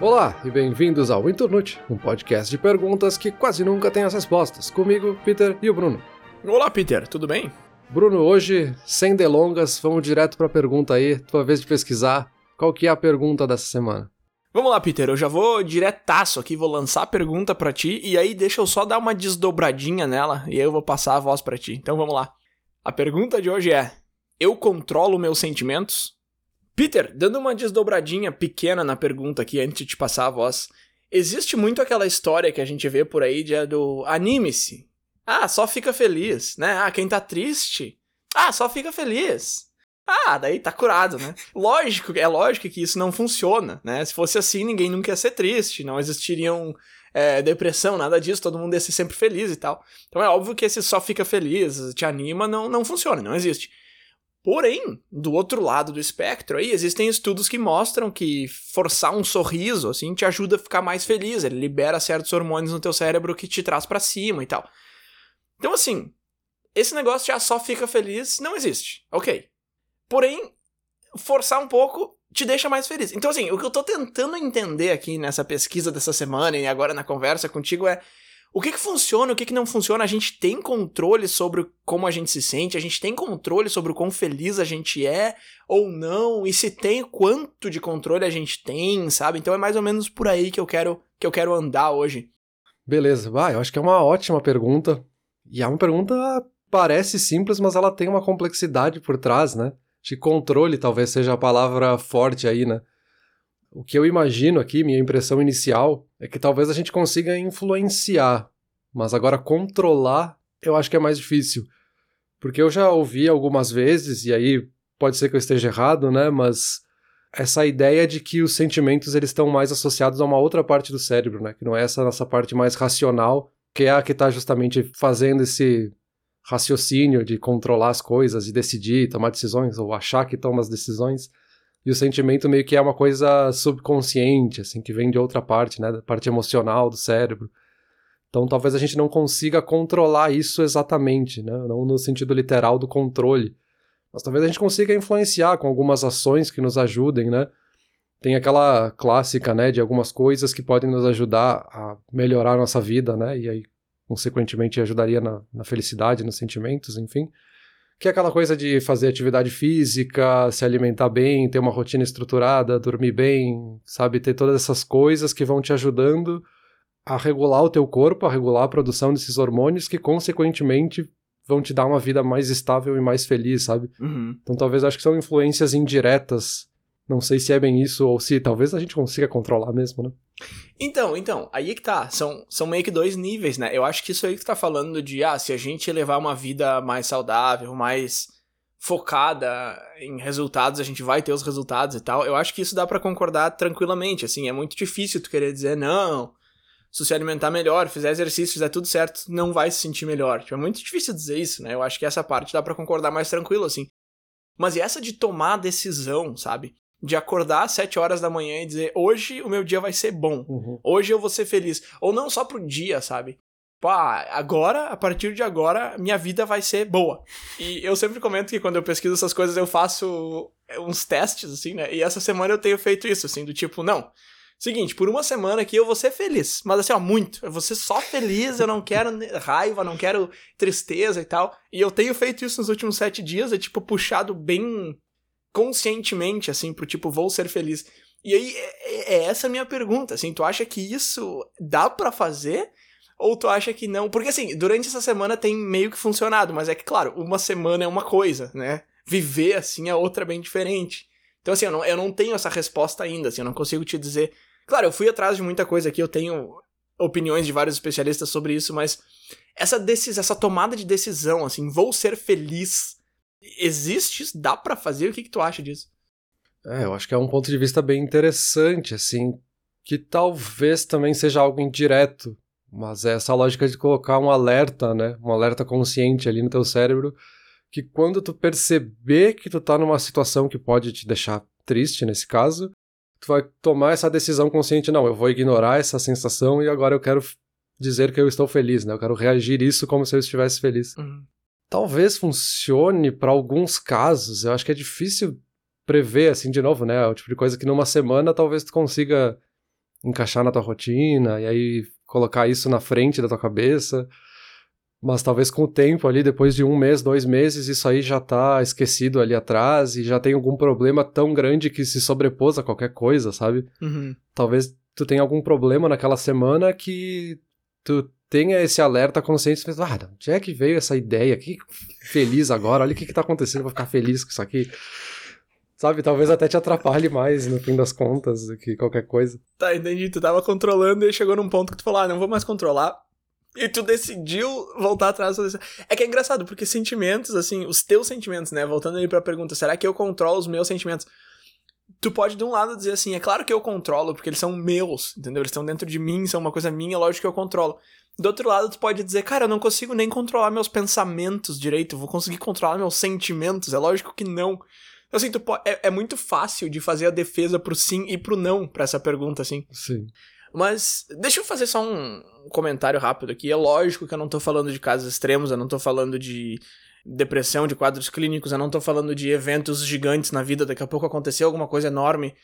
Olá e bem-vindos ao Internute, um podcast de perguntas que quase nunca tem as respostas. Comigo, Peter e o Bruno. Olá, Peter, tudo bem? Bruno, hoje, sem delongas, vamos direto para a pergunta aí, tua vez de pesquisar. Qual que é a pergunta dessa semana? Vamos lá, Peter, eu já vou diretaço aqui, vou lançar a pergunta para ti e aí deixa eu só dar uma desdobradinha nela e aí eu vou passar a voz para ti. Então vamos lá. A pergunta de hoje é: eu controlo meus sentimentos? Peter, dando uma desdobradinha pequena na pergunta aqui antes de te passar a voz, existe muito aquela história que a gente vê por aí de, do anime-se. Ah, só fica feliz, né? Ah, quem tá triste? Ah, só fica feliz. Ah, daí tá curado, né? Lógico, é lógico que isso não funciona, né? Se fosse assim, ninguém nunca ia ser triste, não existiriam é, depressão, nada disso, todo mundo ia ser sempre feliz e tal. Então é óbvio que esse só fica feliz, te anima, não, não funciona, não existe. Porém, do outro lado do espectro aí, existem estudos que mostram que forçar um sorriso, assim, te ajuda a ficar mais feliz. Ele libera certos hormônios no teu cérebro que te traz para cima e tal. Então, assim, esse negócio já só fica feliz não existe. Ok. Porém, forçar um pouco te deixa mais feliz. Então, assim, o que eu tô tentando entender aqui nessa pesquisa dessa semana e agora na conversa contigo é o que, que funciona, o que, que não funciona? A gente tem controle sobre como a gente se sente, a gente tem controle sobre o quão feliz a gente é ou não, e se tem, quanto de controle a gente tem, sabe? Então é mais ou menos por aí que eu quero que eu quero andar hoje. Beleza, vai, eu acho que é uma ótima pergunta. E é uma pergunta parece simples, mas ela tem uma complexidade por trás, né? De controle talvez seja a palavra forte aí, né? O que eu imagino aqui, minha impressão inicial, é que talvez a gente consiga influenciar, mas agora controlar eu acho que é mais difícil. Porque eu já ouvi algumas vezes, e aí pode ser que eu esteja errado, né? Mas essa ideia de que os sentimentos eles estão mais associados a uma outra parte do cérebro, né? Que não é essa nossa parte mais racional, que é a que está justamente fazendo esse raciocínio de controlar as coisas e decidir, tomar decisões, ou achar que toma as decisões. E o sentimento meio que é uma coisa subconsciente, assim, que vem de outra parte, né? Da parte emocional do cérebro. Então talvez a gente não consiga controlar isso exatamente, né? Não no sentido literal do controle. Mas talvez a gente consiga influenciar com algumas ações que nos ajudem, né? Tem aquela clássica, né, de algumas coisas que podem nos ajudar a melhorar a nossa vida, né? E aí, consequentemente, ajudaria na, na felicidade, nos sentimentos, enfim que é aquela coisa de fazer atividade física, se alimentar bem, ter uma rotina estruturada, dormir bem, sabe? Ter todas essas coisas que vão te ajudando a regular o teu corpo, a regular a produção desses hormônios que, consequentemente, vão te dar uma vida mais estável e mais feliz, sabe? Uhum. Então talvez acho que são influências indiretas. Não sei se é bem isso ou se talvez a gente consiga controlar mesmo, né? Então, então, aí que tá. São, são meio que dois níveis, né? Eu acho que isso aí que tu tá falando de, ah, se a gente levar uma vida mais saudável, mais focada em resultados, a gente vai ter os resultados e tal. Eu acho que isso dá para concordar tranquilamente, assim, é muito difícil tu querer dizer, não, se você alimentar melhor, fizer exercício, fizer tudo certo, não vai se sentir melhor. Tipo, é muito difícil dizer isso, né? Eu acho que essa parte dá para concordar mais tranquilo, assim. Mas e essa de tomar a decisão, sabe? De acordar às 7 horas da manhã e dizer hoje o meu dia vai ser bom, uhum. hoje eu vou ser feliz. Ou não só pro dia, sabe? Pá, agora, a partir de agora, minha vida vai ser boa. E eu sempre comento que quando eu pesquiso essas coisas eu faço uns testes, assim, né? E essa semana eu tenho feito isso, assim, do tipo, não. Seguinte, por uma semana aqui eu vou ser feliz. Mas assim, ó, muito. Eu vou ser só feliz, eu não quero raiva, não quero tristeza e tal. E eu tenho feito isso nos últimos sete dias, é tipo, puxado bem conscientemente, assim, pro tipo, vou ser feliz. E aí, é, é, é essa a minha pergunta, assim, tu acha que isso dá para fazer? Ou tu acha que não? Porque assim, durante essa semana tem meio que funcionado, mas é que, claro, uma semana é uma coisa, né? Viver assim é outra bem diferente. Então, assim, eu não, eu não tenho essa resposta ainda, assim, eu não consigo te dizer. Claro, eu fui atrás de muita coisa aqui, eu tenho opiniões de vários especialistas sobre isso, mas essa decisão, essa tomada de decisão, assim, vou ser feliz Existe isso? Dá para fazer? O que, que tu acha disso? É, eu acho que é um ponto de vista bem interessante, assim, que talvez também seja algo indireto, mas é essa lógica de colocar um alerta, né? Um alerta consciente ali no teu cérebro, que quando tu perceber que tu tá numa situação que pode te deixar triste, nesse caso, tu vai tomar essa decisão consciente, não, eu vou ignorar essa sensação e agora eu quero dizer que eu estou feliz, né? Eu quero reagir isso como se eu estivesse feliz. Uhum. Talvez funcione para alguns casos. Eu acho que é difícil prever, assim, de novo, né? É o tipo de coisa que numa semana talvez tu consiga encaixar na tua rotina, e aí colocar isso na frente da tua cabeça. Mas talvez com o tempo ali, depois de um mês, dois meses, isso aí já tá esquecido ali atrás e já tem algum problema tão grande que se sobrepôs a qualquer coisa, sabe? Uhum. Talvez tu tenha algum problema naquela semana que tu tenha esse alerta consciente, pensa, ah, onde é que veio essa ideia? Que feliz agora, olha o que que tá acontecendo, vou ficar feliz com isso aqui. Sabe, talvez até te atrapalhe mais no fim das contas do que qualquer coisa. Tá, entendi. Tu tava controlando e chegou num ponto que tu falou, ah, não vou mais controlar. E tu decidiu voltar atrás. É que é engraçado, porque sentimentos, assim, os teus sentimentos, né? Voltando aí pra pergunta, será que eu controlo os meus sentimentos? Tu pode, de um lado, dizer assim, é claro que eu controlo, porque eles são meus, entendeu? Eles estão dentro de mim, são uma coisa minha, lógico que eu controlo. Do outro lado, tu pode dizer, cara, eu não consigo nem controlar meus pensamentos direito, vou conseguir controlar meus sentimentos. É lógico que não. Assim, tu pode, é, é muito fácil de fazer a defesa pro sim e pro não para essa pergunta, assim. Sim. Mas deixa eu fazer só um comentário rápido aqui. É lógico que eu não tô falando de casos extremos, eu não tô falando de depressão, de quadros clínicos, eu não tô falando de eventos gigantes na vida, daqui a pouco aconteceu alguma coisa enorme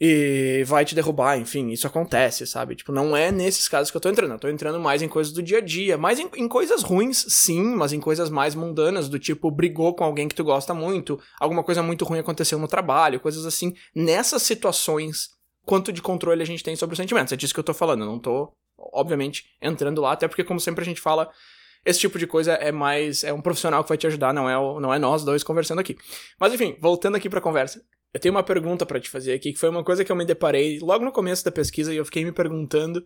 e vai te derrubar, enfim, isso acontece, sabe? Tipo, não é nesses casos que eu tô entrando, eu tô entrando mais em coisas do dia a dia, mais em, em, coisas ruins, sim, mas em coisas mais mundanas, do tipo, brigou com alguém que tu gosta muito, alguma coisa muito ruim aconteceu no trabalho, coisas assim. Nessas situações, quanto de controle a gente tem sobre os sentimentos. É disso que eu tô falando. Eu não tô, obviamente, entrando lá, até porque, como sempre a gente fala, esse tipo de coisa é mais. É um profissional que vai te ajudar, não é, o, não é nós dois conversando aqui. Mas enfim, voltando aqui pra conversa. Eu tenho uma pergunta para te fazer aqui, que foi uma coisa que eu me deparei logo no começo da pesquisa e eu fiquei me perguntando.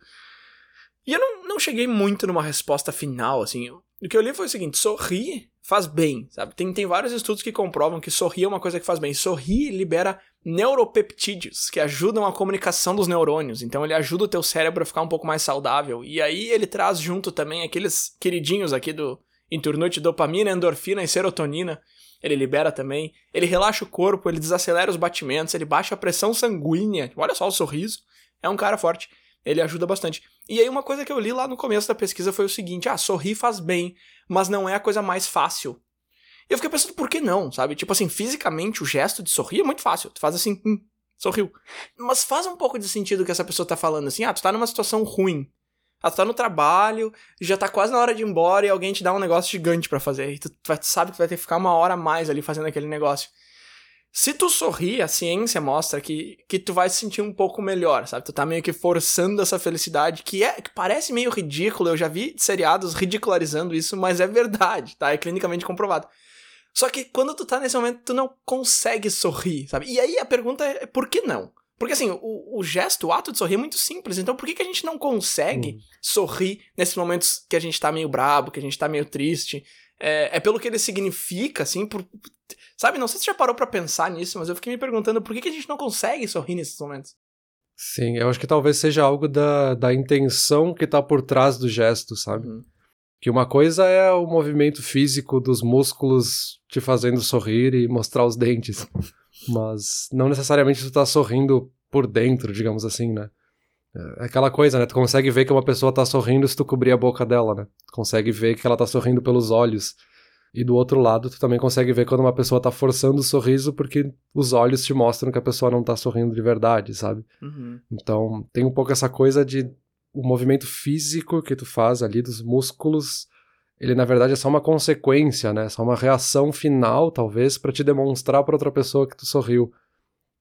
E eu não, não cheguei muito numa resposta final, assim. O que eu li foi o seguinte: sorrir faz bem, sabe? Tem, tem vários estudos que comprovam que sorrir é uma coisa que faz bem. Sorrir libera neuropeptídeos, que ajudam a comunicação dos neurônios. Então ele ajuda o teu cérebro a ficar um pouco mais saudável. E aí ele traz junto também aqueles queridinhos aqui do Inturnute, dopamina, endorfina e serotonina. Ele libera também. Ele relaxa o corpo, ele desacelera os batimentos, ele baixa a pressão sanguínea. Olha só o sorriso. É um cara forte. Ele ajuda bastante. E aí uma coisa que eu li lá no começo da pesquisa foi o seguinte: ah, sorrir faz bem, mas não é a coisa mais fácil. E eu fiquei pensando, por que não, sabe? Tipo assim, fisicamente o gesto de sorrir é muito fácil. Tu faz assim, hum, sorriu. Mas faz um pouco de sentido que essa pessoa tá falando assim, ah, tu tá numa situação ruim. Ah, tu tá no trabalho, já tá quase na hora de ir embora e alguém te dá um negócio gigante para fazer. E tu, tu sabe que vai ter que ficar uma hora a mais ali fazendo aquele negócio. Se tu sorrir, a ciência mostra que, que tu vai se sentir um pouco melhor, sabe? Tu tá meio que forçando essa felicidade, que é que parece meio ridículo. Eu já vi seriados ridicularizando isso, mas é verdade, tá? É clinicamente comprovado. Só que quando tu tá nesse momento, tu não consegue sorrir, sabe? E aí a pergunta é por que não? Porque assim, o, o gesto, o ato de sorrir é muito simples. Então por que, que a gente não consegue hum. sorrir nesses momentos que a gente tá meio brabo, que a gente tá meio triste? É, é pelo que ele significa, assim, por. Sabe, não sei se você já parou pra pensar nisso, mas eu fiquei me perguntando por que, que a gente não consegue sorrir nesses momentos. Sim, eu acho que talvez seja algo da, da intenção que tá por trás do gesto, sabe? Uhum. Que uma coisa é o movimento físico dos músculos te fazendo sorrir e mostrar os dentes. Mas não necessariamente tu tá sorrindo por dentro, digamos assim, né? É aquela coisa, né? Tu consegue ver que uma pessoa tá sorrindo se tu cobrir a boca dela, né? Tu consegue ver que ela tá sorrindo pelos olhos. E do outro lado, tu também consegue ver quando uma pessoa tá forçando o sorriso porque os olhos te mostram que a pessoa não tá sorrindo de verdade, sabe? Uhum. Então, tem um pouco essa coisa de o movimento físico que tu faz ali dos músculos, ele na verdade é só uma consequência, né? Só uma reação final, talvez, para te demonstrar para outra pessoa que tu sorriu.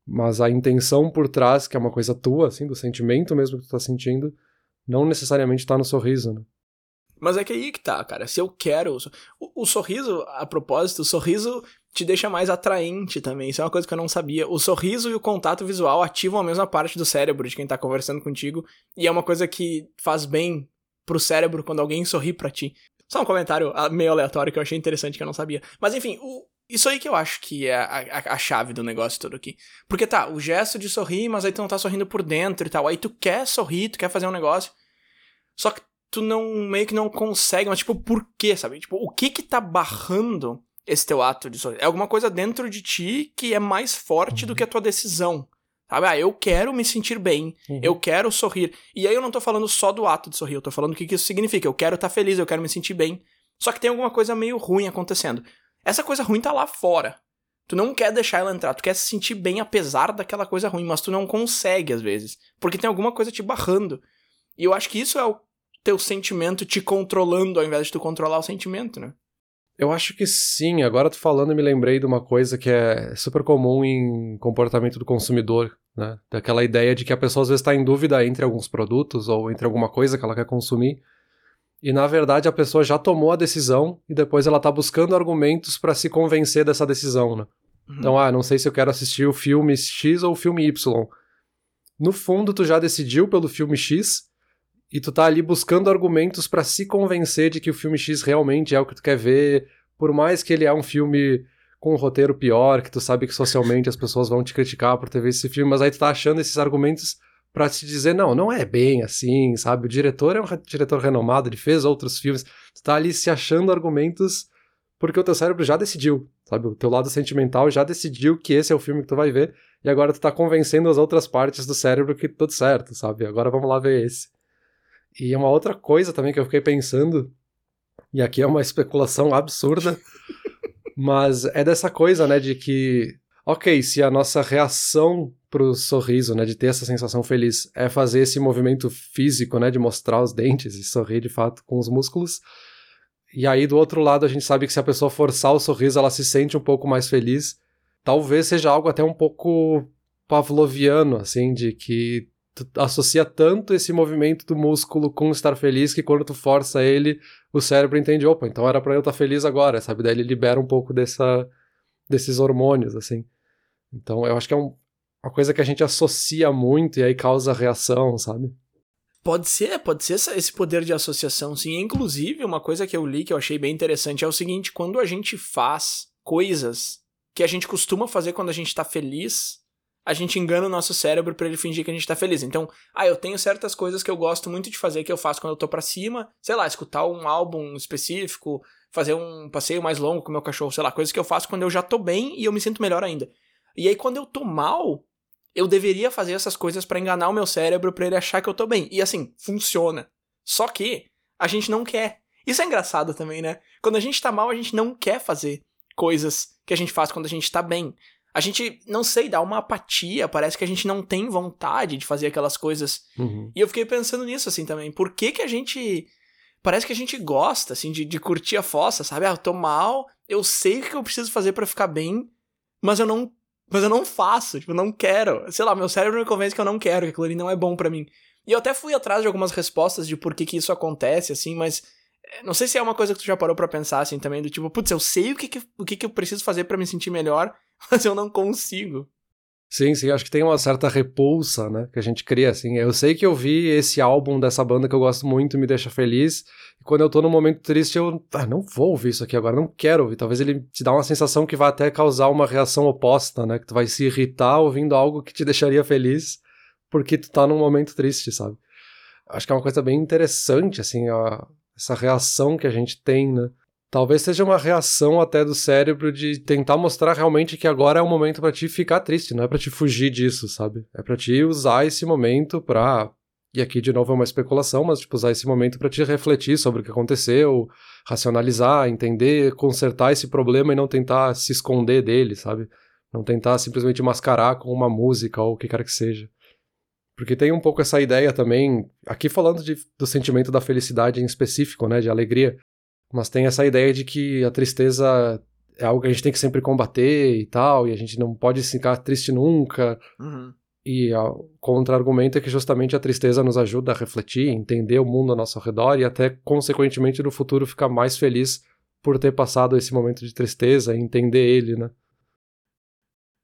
Mas a intenção por trás, que é uma coisa tua, assim, do sentimento mesmo que tu tá sentindo, não necessariamente tá no sorriso, né? Mas é que aí que tá, cara. Se eu quero. O, o, sorriso, a propósito, o sorriso te deixa mais atraente também. Isso é uma coisa que eu não sabia. O sorriso e o contato visual ativam a mesma parte do cérebro de quem tá conversando contigo. E é uma coisa que faz bem pro cérebro quando alguém sorri para ti. Só um comentário ah, meio aleatório que eu achei interessante que eu não sabia. Mas enfim, o, isso aí que eu acho que é a, a, a, chave do negócio todo aqui. Porque tá, o gesto de sorrir, mas aí tu não tá sorrindo por dentro e tal. Aí tu quer sorrir, tu quer fazer um negócio. Só que tu não meio que não consegue, mas tipo, por quê, sabe? Tipo, o que que tá barrando esse teu ato de sorrir? É alguma coisa dentro de ti que é mais forte uhum. do que a tua decisão. Sabe? Ah, eu quero me sentir bem, uhum. eu quero sorrir. E aí eu não tô falando só do ato de sorrir, eu tô falando o que, que isso significa. Eu quero estar tá feliz, eu quero me sentir bem. Só que tem alguma coisa meio ruim acontecendo. Essa coisa ruim tá lá fora. Tu não quer deixar ela entrar, tu quer se sentir bem apesar daquela coisa ruim, mas tu não consegue às vezes, porque tem alguma coisa te barrando. E eu acho que isso é o teu sentimento te controlando ao invés de tu controlar o sentimento, né? Eu acho que sim. Agora tu falando, me lembrei de uma coisa que é super comum em comportamento do consumidor, né? Daquela ideia de que a pessoa às vezes está em dúvida entre alguns produtos ou entre alguma coisa que ela quer consumir. E na verdade a pessoa já tomou a decisão e depois ela está buscando argumentos para se convencer dessa decisão, né? Uhum. Então, ah, não sei se eu quero assistir o filme X ou o filme Y. No fundo, tu já decidiu pelo filme X e tu tá ali buscando argumentos para se convencer de que o filme X realmente é o que tu quer ver, por mais que ele é um filme com um roteiro pior, que tu sabe que socialmente as pessoas vão te criticar por ter visto esse filme, mas aí tu tá achando esses argumentos para te dizer, não, não é bem assim, sabe? O diretor é um diretor renomado, ele fez outros filmes. Tu tá ali se achando argumentos porque o teu cérebro já decidiu, sabe? O teu lado sentimental já decidiu que esse é o filme que tu vai ver, e agora tu tá convencendo as outras partes do cérebro que tudo certo, sabe? Agora vamos lá ver esse. E uma outra coisa também que eu fiquei pensando, e aqui é uma especulação absurda, mas é dessa coisa, né, de que, ok, se a nossa reação pro sorriso, né, de ter essa sensação feliz, é fazer esse movimento físico, né, de mostrar os dentes e sorrir de fato com os músculos, e aí do outro lado a gente sabe que se a pessoa forçar o sorriso, ela se sente um pouco mais feliz. Talvez seja algo até um pouco pavloviano, assim, de que tu associa tanto esse movimento do músculo com estar feliz que quando tu força ele, o cérebro entende, opa, então era para eu estar feliz agora, sabe? Daí ele libera um pouco dessa, desses hormônios, assim. Então eu acho que é um, uma coisa que a gente associa muito e aí causa reação, sabe? Pode ser, pode ser esse poder de associação, sim. Inclusive, uma coisa que eu li que eu achei bem interessante é o seguinte: quando a gente faz coisas que a gente costuma fazer quando a gente tá feliz, a gente engana o nosso cérebro para ele fingir que a gente tá feliz. Então, ah, eu tenho certas coisas que eu gosto muito de fazer que eu faço quando eu tô para cima, sei lá, escutar um álbum específico, fazer um passeio mais longo com meu cachorro, sei lá, coisas que eu faço quando eu já tô bem e eu me sinto melhor ainda. E aí quando eu tô mal, eu deveria fazer essas coisas para enganar o meu cérebro para ele achar que eu tô bem. E assim, funciona. Só que a gente não quer. Isso é engraçado também, né? Quando a gente tá mal, a gente não quer fazer coisas que a gente faz quando a gente tá bem. A gente, não sei, dá uma apatia, parece que a gente não tem vontade de fazer aquelas coisas. Uhum. E eu fiquei pensando nisso, assim, também. Por que que a gente. Parece que a gente gosta, assim, de, de curtir a fossa, sabe? Ah, eu tô mal, eu sei o que eu preciso fazer para ficar bem, mas eu não. Mas eu não faço, tipo, eu não quero. Sei lá, meu cérebro me convence que eu não quero, que aquilo ali não é bom para mim. E eu até fui atrás de algumas respostas de por que que isso acontece, assim, mas eh, não sei se é uma coisa que tu já parou para pensar assim também, do tipo, putz, eu sei o que que, o que, que eu preciso fazer para me sentir melhor, mas eu não consigo. Sim, sim, acho que tem uma certa repulsa, né, que a gente cria, assim. Eu sei que eu vi esse álbum dessa banda que eu gosto muito, me deixa feliz, e quando eu tô num momento triste, eu ah, não vou ouvir isso aqui agora, não quero ouvir. Talvez ele te dá uma sensação que vai até causar uma reação oposta, né, que tu vai se irritar ouvindo algo que te deixaria feliz, porque tu tá num momento triste, sabe? Acho que é uma coisa bem interessante, assim, a, essa reação que a gente tem, né? Talvez seja uma reação até do cérebro de tentar mostrar realmente que agora é o momento para ti ficar triste, não é para te fugir disso, sabe? É para ti usar esse momento para e aqui de novo é uma especulação, mas tipo usar esse momento para te refletir sobre o que aconteceu, racionalizar, entender, consertar esse problema e não tentar se esconder dele, sabe? Não tentar simplesmente mascarar com uma música ou o que quer que seja. Porque tem um pouco essa ideia também, aqui falando de, do sentimento da felicidade em específico, né, de alegria, mas tem essa ideia de que a tristeza é algo que a gente tem que sempre combater e tal, e a gente não pode ficar triste nunca. Uhum. E o contra-argumento é que justamente a tristeza nos ajuda a refletir, entender o mundo ao nosso redor e até, consequentemente, no futuro ficar mais feliz por ter passado esse momento de tristeza e entender ele, né?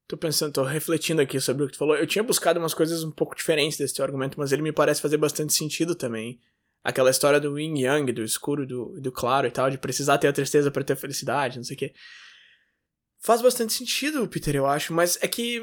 Tô pensando, tô refletindo aqui sobre o que tu falou. Eu tinha buscado umas coisas um pouco diferentes desse teu argumento, mas ele me parece fazer bastante sentido também aquela história do yin yang, do escuro do, do claro e tal, de precisar ter a tristeza para ter a felicidade, não sei o quê. Faz bastante sentido, Peter, eu acho, mas é que.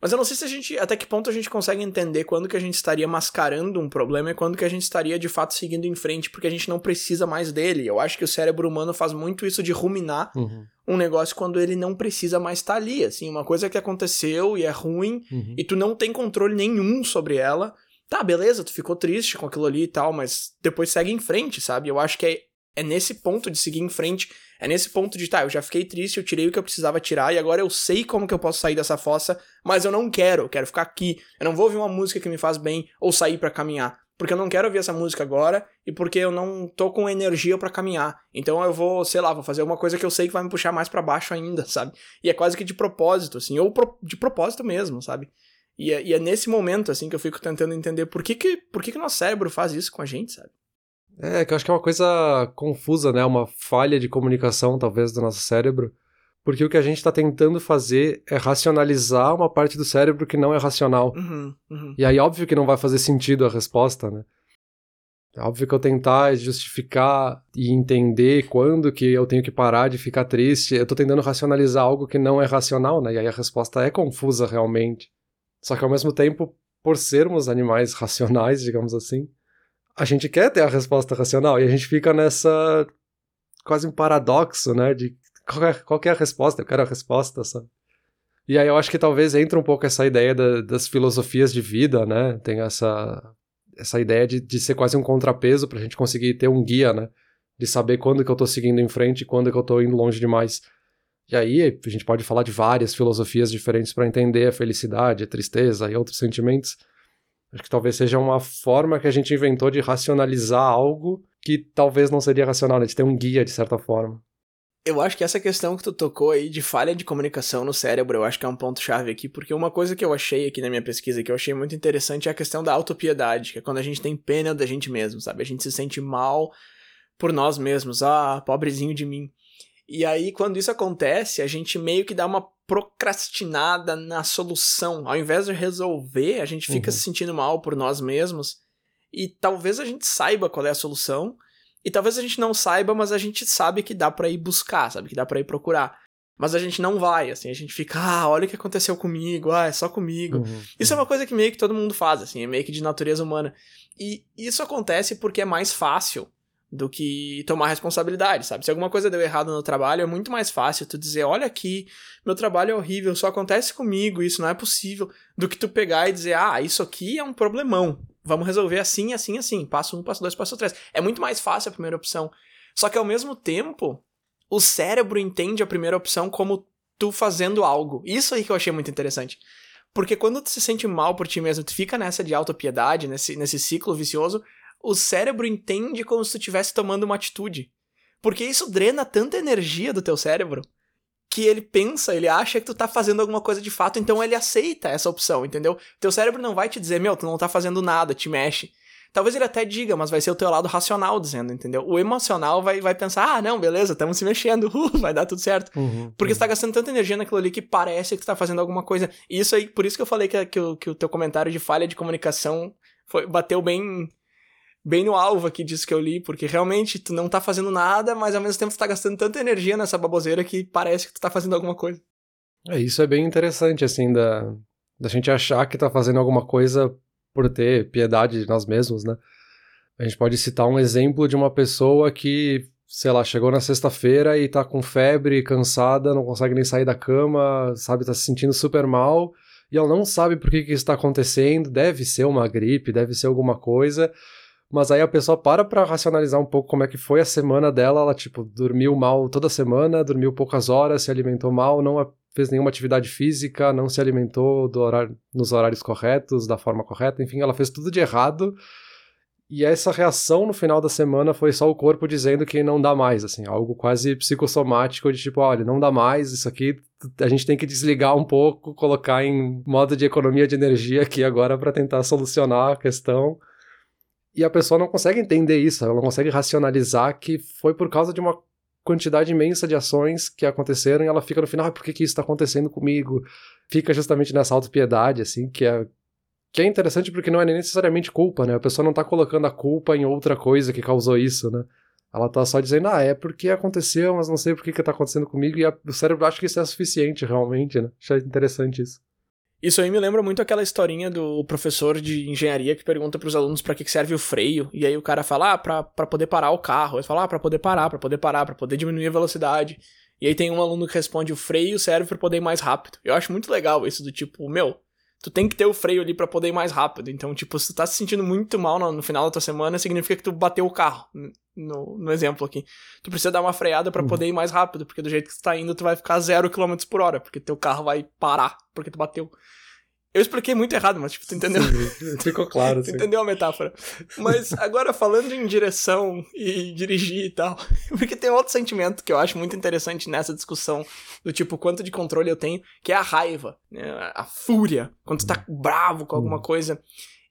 Mas eu não sei se a gente. Até que ponto a gente consegue entender quando que a gente estaria mascarando um problema e quando que a gente estaria de fato seguindo em frente, porque a gente não precisa mais dele. Eu acho que o cérebro humano faz muito isso de ruminar uhum. um negócio quando ele não precisa mais estar tá ali. Assim, uma coisa que aconteceu e é ruim, uhum. e tu não tem controle nenhum sobre ela tá, beleza, tu ficou triste com aquilo ali e tal, mas depois segue em frente, sabe? Eu acho que é, é nesse ponto de seguir em frente, É nesse ponto de, tá, eu já fiquei triste, eu tirei o que eu precisava tirar e agora eu sei como que eu posso sair dessa fossa, mas eu não quero, eu quero ficar aqui. Eu não vou ouvir uma música que me faz bem ou sair para caminhar, porque eu não quero ouvir essa música agora e porque eu não tô com energia para caminhar. Então eu vou, sei lá, vou fazer uma coisa que eu sei que vai me puxar mais para baixo ainda, sabe? E é quase que de propósito, assim, ou pro, de propósito mesmo, sabe? E é, e é, nesse momento, assim, que eu fico tentando entender por que que, por que que nosso cérebro faz isso com a gente, sabe? É, que eu acho que é uma coisa confusa, né? Uma falha de comunicação, talvez, do nosso cérebro. Porque o que a gente está tentando fazer é racionalizar uma parte do cérebro que não é racional. Uhum, uhum. E aí, óbvio que não vai fazer sentido a resposta, né? É óbvio que eu tentar justificar e entender quando que eu tenho que parar de ficar triste, eu tô tentando racionalizar algo que não é racional, né? E aí a resposta é confusa realmente. Só que ao mesmo tempo, por sermos animais racionais, digamos assim, a gente quer ter a resposta racional e a gente fica nessa quase um paradoxo, né? De qual é, qual é a resposta? Eu quero a resposta, sabe? E aí eu acho que talvez entre um pouco essa ideia da, das filosofias de vida, né? Tem essa, essa ideia de, de ser quase um contrapeso pra gente conseguir ter um guia, né? De saber quando que eu tô seguindo em frente e quando que eu tô indo longe demais. E aí a gente pode falar de várias filosofias diferentes para entender a felicidade, a tristeza e outros sentimentos. Acho que talvez seja uma forma que a gente inventou de racionalizar algo que talvez não seria racional, né? De ter um guia, de certa forma. Eu acho que essa questão que tu tocou aí de falha de comunicação no cérebro, eu acho que é um ponto-chave aqui, porque uma coisa que eu achei aqui na minha pesquisa, que eu achei muito interessante, é a questão da autopiedade, que é quando a gente tem pena da gente mesmo, sabe? A gente se sente mal por nós mesmos, ah, pobrezinho de mim. E aí, quando isso acontece, a gente meio que dá uma procrastinada na solução. Ao invés de resolver, a gente fica uhum. se sentindo mal por nós mesmos. E talvez a gente saiba qual é a solução. E talvez a gente não saiba, mas a gente sabe que dá para ir buscar, sabe? Que dá para ir procurar. Mas a gente não vai, assim, a gente fica, ah, olha o que aconteceu comigo, ah, é só comigo. Uhum. Isso é uma coisa que meio que todo mundo faz, assim, é meio que de natureza humana. E isso acontece porque é mais fácil do que tomar responsabilidade, sabe? Se alguma coisa deu errado no trabalho, é muito mais fácil tu dizer, olha aqui, meu trabalho é horrível, só acontece comigo, isso não é possível, do que tu pegar e dizer, ah, isso aqui é um problemão, vamos resolver assim, assim, assim, passo um, passo dois, passo três. É muito mais fácil a primeira opção. Só que ao mesmo tempo, o cérebro entende a primeira opção como tu fazendo algo. Isso aí que eu achei muito interessante. Porque quando tu se sente mal por ti mesmo, tu fica nessa de autopiedade, nesse, nesse ciclo vicioso, o cérebro entende como se tu estivesse tomando uma atitude. Porque isso drena tanta energia do teu cérebro que ele pensa, ele acha que tu tá fazendo alguma coisa de fato, então ele aceita essa opção, entendeu? Teu cérebro não vai te dizer, meu, tu não tá fazendo nada, te mexe. Talvez ele até diga, mas vai ser o teu lado racional dizendo, entendeu? O emocional vai, vai pensar, ah, não, beleza, estamos se mexendo, uh, vai dar tudo certo. Uhum, Porque uhum. você tá gastando tanta energia naquilo ali que parece que tu tá fazendo alguma coisa. E isso aí, por isso que eu falei que, que, o, que o teu comentário de falha de comunicação foi, bateu bem bem no alvo aqui disso que eu li, porque realmente tu não tá fazendo nada, mas ao mesmo tempo tu tá gastando tanta energia nessa baboseira que parece que tu tá fazendo alguma coisa. É, isso é bem interessante, assim, da, da gente achar que tá fazendo alguma coisa por ter piedade de nós mesmos, né? A gente pode citar um exemplo de uma pessoa que, sei lá, chegou na sexta-feira e tá com febre, cansada, não consegue nem sair da cama, sabe, tá se sentindo super mal, e ela não sabe por que que isso tá acontecendo, deve ser uma gripe, deve ser alguma coisa, mas aí a pessoa para pra racionalizar um pouco como é que foi a semana dela. Ela, tipo, dormiu mal toda semana, dormiu poucas horas, se alimentou mal, não fez nenhuma atividade física, não se alimentou horário, nos horários corretos, da forma correta. Enfim, ela fez tudo de errado. E essa reação no final da semana foi só o corpo dizendo que não dá mais, assim, algo quase psicossomático de tipo, olha, não dá mais, isso aqui a gente tem que desligar um pouco, colocar em modo de economia de energia aqui agora para tentar solucionar a questão. E a pessoa não consegue entender isso, ela não consegue racionalizar que foi por causa de uma quantidade imensa de ações que aconteceram e ela fica no final, ah, por que, que isso está acontecendo comigo? Fica justamente nessa autopiedade, assim, que é, que é interessante porque não é necessariamente culpa, né? A pessoa não está colocando a culpa em outra coisa que causou isso, né? Ela está só dizendo, ah, é porque aconteceu, mas não sei por que, que tá acontecendo comigo, e a, o cérebro acha que isso é suficiente, realmente, né? Achei interessante isso. Isso aí me lembra muito aquela historinha do professor de engenharia que pergunta para os alunos para que serve o freio, e aí o cara fala, ah, pra, poder parar o carro. Ele fala, ah, pra poder parar, pra poder parar, pra poder diminuir a velocidade. E aí tem um aluno que responde, o freio serve para poder ir mais rápido. Eu acho muito legal isso do tipo, meu, tu tem que ter o freio ali para poder ir mais rápido. Então, tipo, se tu tá se sentindo muito mal no, no final da tua semana, significa que tu bateu o carro, no, no exemplo aqui. Tu precisa dar uma freada para uhum. poder ir mais rápido, porque do jeito que tu tá indo, tu vai ficar 0 km por hora, porque teu carro vai parar, porque tu bateu. Eu expliquei muito errado, mas tipo, tu entendeu? Sim, ficou claro. tu entendeu a metáfora. Mas agora falando em direção e dirigir e tal, porque tem outro sentimento que eu acho muito interessante nessa discussão do tipo quanto de controle eu tenho, que é a raiva, né? a fúria, quando tu tá bravo com alguma hum. coisa.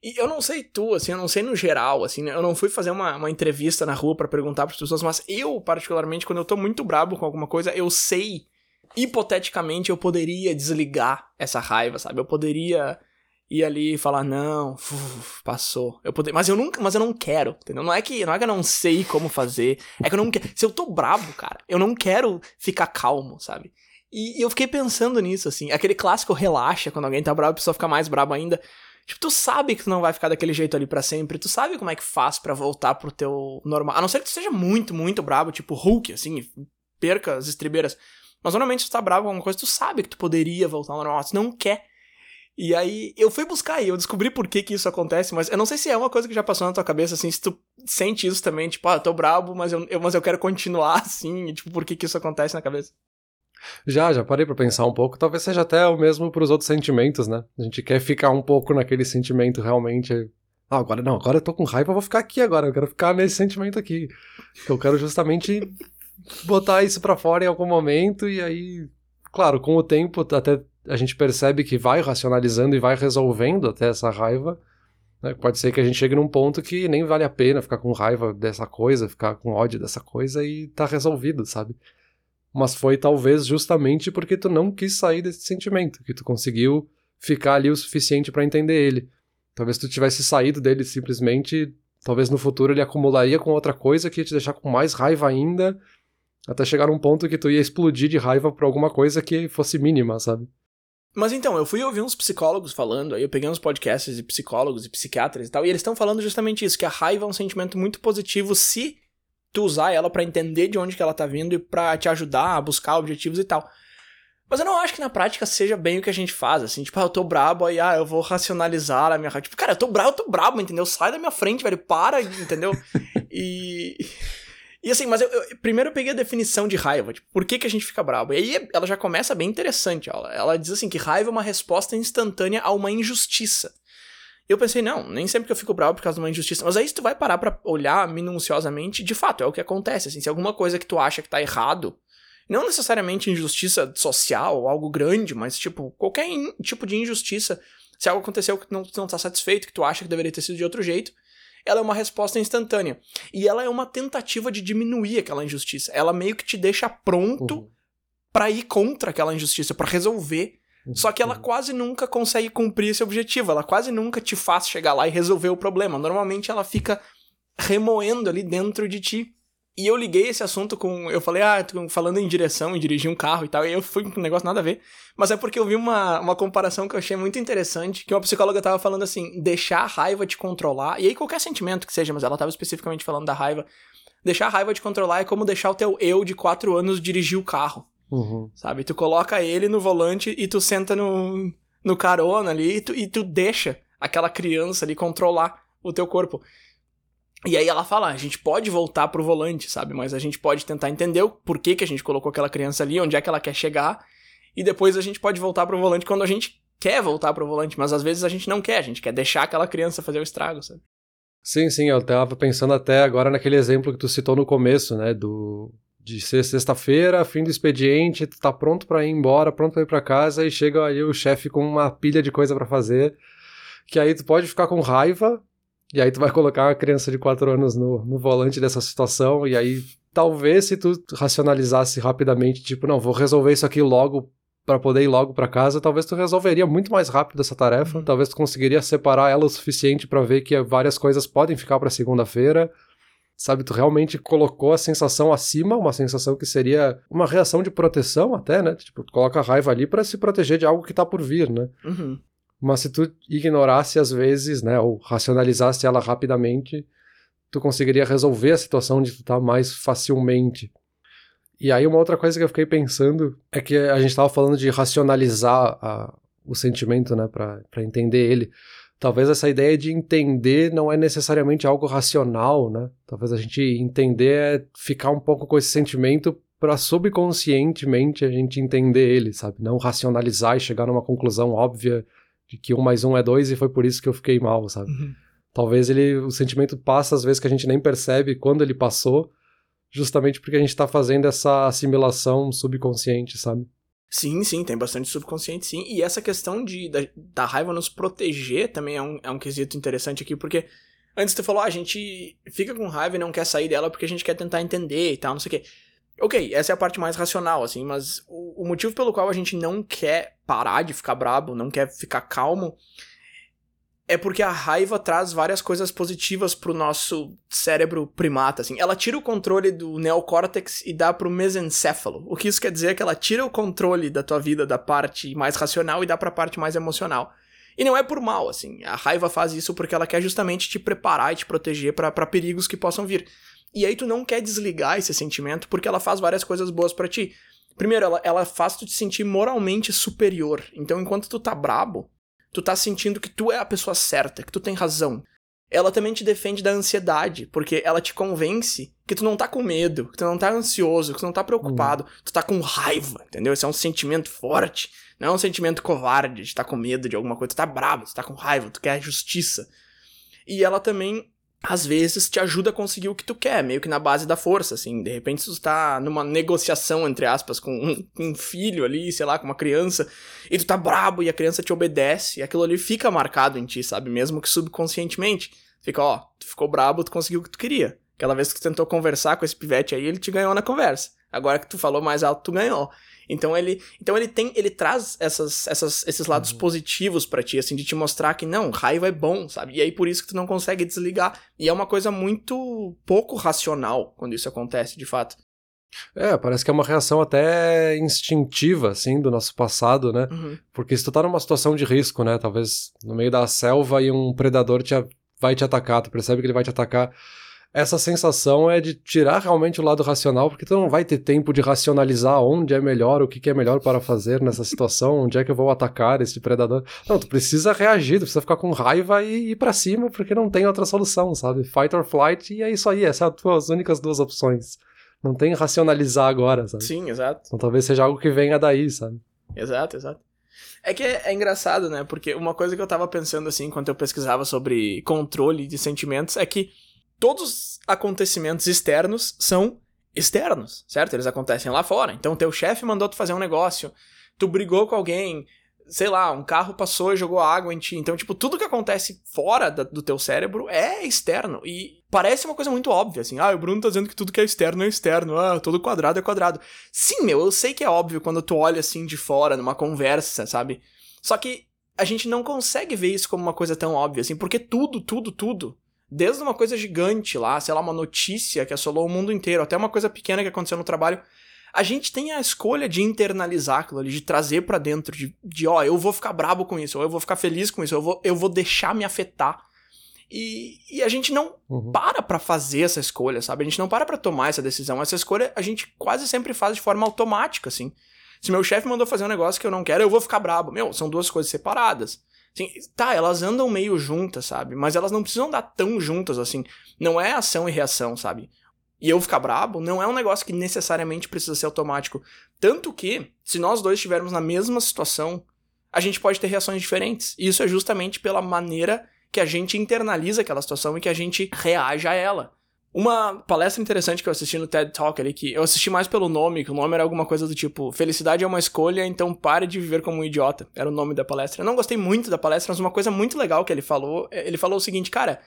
E eu não sei tu, assim, eu não sei no geral, assim, eu não fui fazer uma, uma entrevista na rua para perguntar para as pessoas, mas eu, particularmente, quando eu tô muito bravo com alguma coisa, eu sei hipoteticamente eu poderia desligar essa raiva, sabe? Eu poderia ir ali e falar não, uf, passou. Eu poder, mas eu nunca, mas eu não quero, entendeu? Não é que não é que eu não sei como fazer, é que eu não quero. Se eu tô brabo, cara, eu não quero ficar calmo, sabe? E, e eu fiquei pensando nisso assim, aquele clássico relaxa quando alguém tá bravo, a pessoa fica mais brabo ainda. Tipo, tu sabe que tu não vai ficar daquele jeito ali para sempre, tu sabe como é que faz para voltar pro teu normal. A não ser que tu seja muito, muito brabo, tipo Hulk, assim, perca as estribeiras. Mas normalmente, tu tá bravo com alguma coisa, tu sabe que tu poderia voltar ao normal, tu não quer. E aí, eu fui buscar e eu descobri por que que isso acontece, mas eu não sei se é uma coisa que já passou na tua cabeça, assim, se tu sente isso também, tipo, ah, eu tô bravo, mas eu, eu, mas eu quero continuar assim, e, tipo, por que que isso acontece na cabeça? Já, já parei para pensar um pouco. Talvez seja até o mesmo para os outros sentimentos, né? A gente quer ficar um pouco naquele sentimento realmente. Ah, agora não, agora eu tô com raiva, eu vou ficar aqui agora. Eu quero ficar nesse sentimento aqui. Eu quero justamente botar isso para fora em algum momento e aí, claro, com o tempo até a gente percebe que vai racionalizando e vai resolvendo até essa raiva. Né? Pode ser que a gente chegue num ponto que nem vale a pena ficar com raiva dessa coisa, ficar com ódio dessa coisa e tá resolvido, sabe? Mas foi talvez justamente porque tu não quis sair desse sentimento, que tu conseguiu ficar ali o suficiente para entender ele. Talvez tu tivesse saído dele simplesmente, talvez no futuro ele acumularia com outra coisa que ia te deixar com mais raiva ainda até chegar num ponto que tu ia explodir de raiva por alguma coisa que fosse mínima, sabe? Mas então, eu fui ouvir uns psicólogos falando, aí eu peguei uns podcasts de psicólogos e psiquiatras e tal, e eles estão falando justamente isso, que a raiva é um sentimento muito positivo se tu usar ela para entender de onde que ela tá vindo e para te ajudar a buscar objetivos e tal. Mas eu não acho que na prática seja bem o que a gente faz, assim, tipo, ah, eu tô brabo, aí, ah, eu vou racionalizar a minha raiva. Tipo, cara, eu tô brabo, eu tô brabo, entendeu? Sai da minha frente, velho, para, entendeu? e... E assim, mas eu, eu, primeiro eu peguei a definição de raiva, tipo, por que, que a gente fica bravo? E aí ela já começa bem interessante, ela, ela diz assim que raiva é uma resposta instantânea a uma injustiça. Eu pensei, não, nem sempre que eu fico bravo por causa de uma injustiça. Mas aí se tu vai parar pra olhar minuciosamente, de fato, é o que acontece. Assim, se alguma coisa que tu acha que tá errado, não necessariamente injustiça social algo grande, mas tipo, qualquer tipo de injustiça, se algo aconteceu que não, tu não tá satisfeito, que tu acha que deveria ter sido de outro jeito, ela é uma resposta instantânea. E ela é uma tentativa de diminuir aquela injustiça. Ela meio que te deixa pronto uhum. para ir contra aquela injustiça, para resolver. Uhum. Só que ela quase nunca consegue cumprir esse objetivo. Ela quase nunca te faz chegar lá e resolver o problema. Normalmente ela fica remoendo ali dentro de ti. E eu liguei esse assunto com. Eu falei, ah, falando em direção, em dirigir um carro e tal. E eu fui com um negócio nada a ver. Mas é porque eu vi uma, uma comparação que eu achei muito interessante. Que uma psicóloga tava falando assim: deixar a raiva te controlar. E aí qualquer sentimento que seja, mas ela tava especificamente falando da raiva. Deixar a raiva te controlar é como deixar o teu eu de 4 anos dirigir o carro. Uhum. Sabe? Tu coloca ele no volante e tu senta no, no carona ali e tu, e tu deixa aquela criança ali controlar o teu corpo. E aí ela fala, a gente pode voltar pro volante, sabe? Mas a gente pode tentar entender o porquê que a gente colocou aquela criança ali, onde é que ela quer chegar, e depois a gente pode voltar pro volante quando a gente quer voltar pro volante, mas às vezes a gente não quer, a gente quer deixar aquela criança fazer o estrago, sabe? Sim, sim, eu tava pensando até agora naquele exemplo que tu citou no começo, né, do de ser sexta-feira, fim do expediente, tu tá pronto para ir embora, pronto para ir para casa e chega aí o chefe com uma pilha de coisa para fazer, que aí tu pode ficar com raiva, e aí tu vai colocar uma criança de 4 anos no, no volante dessa situação, e aí talvez se tu racionalizasse rapidamente, tipo, não, vou resolver isso aqui logo para poder ir logo para casa, talvez tu resolveria muito mais rápido essa tarefa, uhum. talvez tu conseguiria separar ela o suficiente para ver que várias coisas podem ficar para segunda-feira. Sabe, tu realmente colocou a sensação acima, uma sensação que seria uma reação de proteção até, né? Tipo, tu coloca a raiva ali para se proteger de algo que tá por vir, né? Uhum. Mas se tu ignorasse às vezes, né, ou racionalizasse ela rapidamente, tu conseguiria resolver a situação de tu estar tá mais facilmente. E aí uma outra coisa que eu fiquei pensando é que a gente estava falando de racionalizar a, o sentimento, né, para entender ele. Talvez essa ideia de entender não é necessariamente algo racional, né? Talvez a gente entender é ficar um pouco com esse sentimento para subconscientemente a gente entender ele, sabe? Não racionalizar e chegar numa conclusão óbvia de que um mais um é dois e foi por isso que eu fiquei mal, sabe? Uhum. Talvez ele, o sentimento passa às vezes que a gente nem percebe quando ele passou, justamente porque a gente está fazendo essa assimilação subconsciente, sabe? Sim, sim, tem bastante subconsciente, sim. E essa questão de, da, da raiva nos proteger também é um, é um quesito interessante aqui, porque antes tu falou, ah, a gente fica com raiva e não quer sair dela porque a gente quer tentar entender e tal, não sei o quê. Ok, essa é a parte mais racional, assim, mas o, o, motivo pelo qual a gente não quer parar de ficar brabo, não quer ficar calmo, é porque a raiva traz várias coisas positivas pro nosso cérebro primata, assim. Ela tira o controle do neocórtex e dá pro mesencéfalo. O que isso quer dizer é que ela tira o controle da tua vida da parte mais racional e dá pra parte mais emocional. E não é por mal, assim. A raiva faz isso porque ela quer justamente te preparar e te proteger para perigos que possam vir. E aí tu não quer desligar esse sentimento porque ela faz várias coisas boas para ti. Primeiro, ela, ela faz tu te sentir moralmente superior. Então, enquanto tu tá brabo, tu tá sentindo que tu é a pessoa certa, que tu tem razão. Ela também te defende da ansiedade, porque ela te convence que tu não tá com medo, que tu não tá ansioso, que tu não tá preocupado, uhum. tu tá com raiva, entendeu? Esse é um sentimento forte, não é um sentimento covarde de tá com medo de alguma coisa, tu tá bravo, tu tá com raiva, tu quer justiça. E ela também às vezes te ajuda a conseguir o que tu quer, meio que na base da força, assim. De repente tu tá numa negociação, entre aspas, com um, um, filho ali, sei lá, com uma criança, e tu tá brabo e a criança te obedece, e aquilo ali fica marcado em ti, sabe? Mesmo que subconscientemente. Fica, ó, tu ficou brabo, tu conseguiu o que tu queria. Aquela vez que tu tentou conversar com esse pivete aí, ele te ganhou na conversa. Agora que tu falou mais alto, tu ganhou. Então ele, então ele tem, ele traz essas, essas, esses lados uhum. positivos para ti, assim, de te mostrar que não, raiva é bom, sabe? E aí por isso que tu não consegue desligar. E é uma coisa muito pouco racional quando isso acontece, de fato. É, parece que é uma reação até instintiva, assim, do nosso passado, né? Uhum. Porque se tu tá numa situação de risco, né? Talvez no meio da selva e um predador te, vai te atacar, tu percebe que ele vai te atacar essa sensação é de tirar realmente o lado racional, porque tu não vai ter tempo de racionalizar onde é melhor, o que, que é melhor para fazer nessa situação, onde é que eu vou atacar esse predador. Não, tu precisa reagir, tu precisa ficar com raiva e ir para cima, porque não tem outra solução, sabe? Fight or flight, e é isso aí, essas são as tuas únicas duas opções. Não tem racionalizar agora, sabe? Sim, exato. Então talvez seja algo que venha daí, sabe? Exato, exato. É que é, é, engraçado, né? Porque uma coisa que eu tava pensando assim, enquanto eu pesquisava sobre controle de sentimentos, é que todos os acontecimentos externos são externos, certo? Eles acontecem lá fora. Então, teu chefe mandou tu fazer um negócio, tu brigou com alguém, sei lá, um carro passou e jogou água em ti. Então, tipo, tudo que acontece fora da, do teu cérebro é externo. E parece uma coisa muito óbvia, assim. Ah, o Bruno tá dizendo que tudo que é externo é externo. Ah, todo quadrado é quadrado. Sim, meu, eu sei que é óbvio quando tu olha assim de fora, numa conversa, sabe? Só que a gente não consegue ver isso como uma coisa tão óbvia, assim, porque tudo, tudo, tudo Desde uma coisa gigante lá, sei lá, uma notícia que assolou o mundo inteiro, até uma coisa pequena que aconteceu no trabalho, a gente tem a escolha de internalizar aquilo ali, de trazer para dentro, de, de ó, eu vou ficar brabo com isso, ou eu vou ficar feliz com isso, eu vou, eu vou deixar me afetar. E, e a gente não uhum. para pra fazer essa escolha, sabe? A gente não para pra tomar essa decisão. Essa escolha a gente quase sempre faz de forma automática, assim. Se meu chefe mandou fazer um negócio que eu não quero, eu vou ficar brabo. Meu, são duas coisas separadas. Assim, tá, elas andam meio juntas, sabe? Mas elas não precisam andar tão juntas assim. Não é ação e reação, sabe? E eu ficar brabo não é um negócio que necessariamente precisa ser automático. Tanto que, se nós dois estivermos na mesma situação, a gente pode ter reações diferentes. E isso é justamente pela maneira que a gente internaliza aquela situação e que a gente reage a ela. Uma palestra interessante que eu assisti no TED Talk ali, que eu assisti mais pelo nome, que o nome era alguma coisa do tipo Felicidade é uma escolha, então pare de viver como um idiota. Era o nome da palestra. Eu não gostei muito da palestra, mas uma coisa muito legal que ele falou, é, ele falou o seguinte, cara,